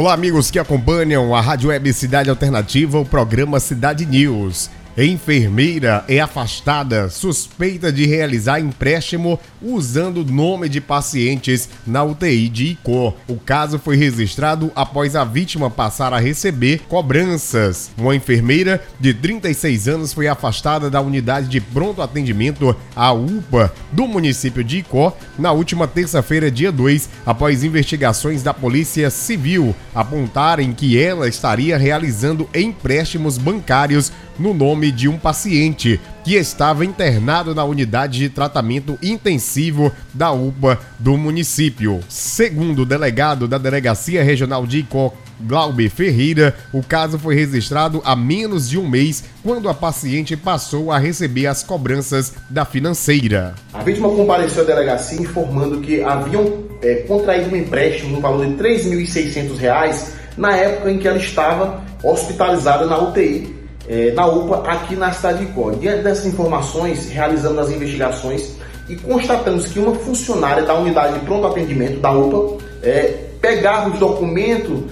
Olá, amigos que acompanham a Rádio Web Cidade Alternativa, o programa Cidade News. Enfermeira é afastada suspeita de realizar empréstimo usando nome de pacientes na UTI de Icó. O caso foi registrado após a vítima passar a receber cobranças. Uma enfermeira de 36 anos foi afastada da unidade de pronto atendimento, a UPA, do município de Icó na última terça-feira, dia 2, após investigações da Polícia Civil apontarem que ela estaria realizando empréstimos bancários no nome de um paciente que estava internado na unidade de tratamento intensivo da UPA do município. Segundo o delegado da Delegacia Regional de Icó, Glaube Ferreira, o caso foi registrado há menos de um mês, quando a paciente passou a receber as cobranças da financeira. A vítima compareceu à delegacia informando que haviam é, contraído um empréstimo no valor de R$ 3.600 na época em que ela estava hospitalizada na UTI é, na UPA aqui na cidade de Icó. Diante dessas informações, realizamos as investigações e constatamos que uma funcionária da unidade de pronto atendimento da UPA é, pegava os documentos,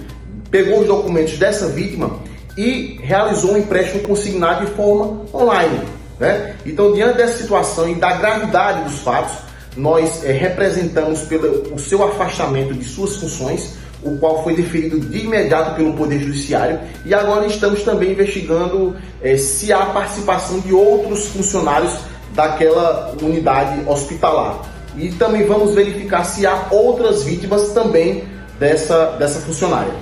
pegou os documentos dessa vítima e realizou um empréstimo consignado de forma online. Né? Então, diante dessa situação e da gravidade dos fatos, nós é, representamos pelo o seu afastamento de suas funções o qual foi deferido de imediato pelo Poder Judiciário e agora estamos também investigando é, se há participação de outros funcionários daquela unidade hospitalar. E também vamos verificar se há outras vítimas também dessa, dessa funcionária.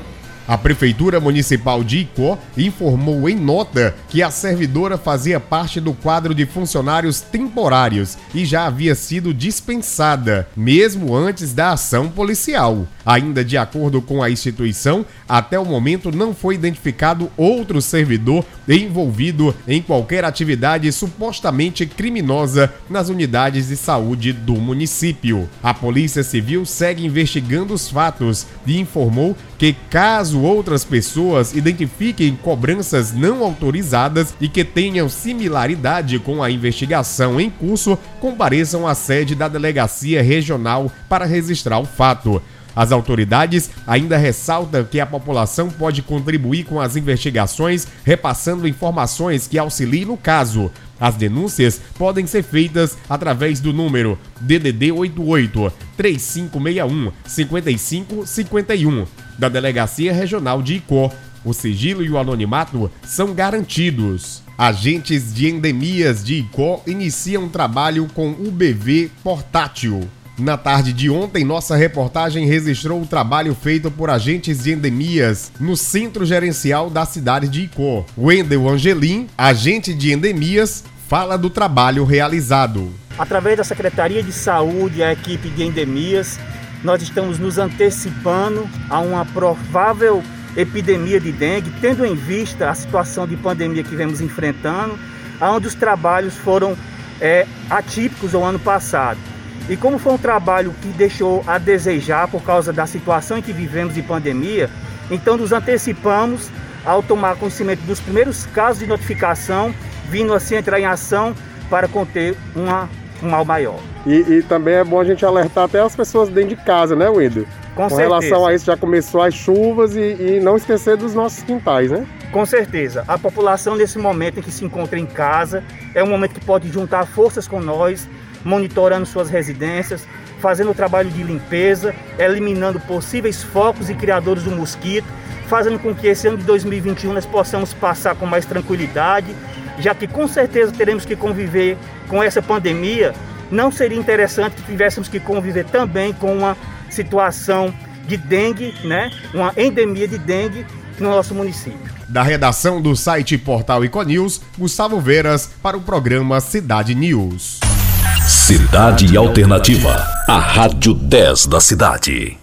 A Prefeitura Municipal de Icó informou em nota que a servidora fazia parte do quadro de funcionários temporários e já havia sido dispensada, mesmo antes da ação policial. Ainda de acordo com a instituição, até o momento não foi identificado outro servidor envolvido em qualquer atividade supostamente criminosa nas unidades de saúde do município. A Polícia Civil segue investigando os fatos e informou que caso caso outras pessoas identifiquem cobranças não autorizadas e que tenham similaridade com a investigação em curso, compareçam à sede da Delegacia Regional para registrar o fato. As autoridades ainda ressaltam que a população pode contribuir com as investigações, repassando informações que auxiliem no caso. As denúncias podem ser feitas através do número DDD 88 3561 5551 da Delegacia Regional de Icó. O sigilo e o anonimato são garantidos. Agentes de endemias de Icó iniciam trabalho com o BV portátil. Na tarde de ontem, nossa reportagem registrou o trabalho feito por agentes de endemias no centro gerencial da cidade de Icó. Wendel Angelim, agente de endemias, fala do trabalho realizado. Através da Secretaria de Saúde e a equipe de endemias, nós estamos nos antecipando a uma provável epidemia de dengue, tendo em vista a situação de pandemia que vemos enfrentando, onde os trabalhos foram é, atípicos ao ano passado. E como foi um trabalho que deixou a desejar por causa da situação em que vivemos de pandemia, então nos antecipamos ao tomar conhecimento dos primeiros casos de notificação, vindo assim entrar em ação para conter uma, um mal maior. E, e, também é bom a gente alertar até as pessoas dentro de casa, né, Wendel? Com, Com certeza. relação a isso, já começou as chuvas e, e não esquecer dos nossos quintais, né? Com certeza. A população, nesse momento em que se encontra em casa, é um momento que pode juntar forças com nós, monitorando suas residências, fazendo o trabalho de limpeza, eliminando possíveis focos e criadores do mosquito, fazendo com que esse ano de 2021 nós possamos passar com mais tranquilidade, já que com certeza teremos que conviver com essa pandemia. Não seria interessante que tivéssemos que conviver também com uma situação de dengue, né? Uma endemia de dengue no nosso município. Da redação do site Portal Econews, Gustavo Veras para o programa Cidade News. Cidade Alternativa, a Rádio 10 da cidade.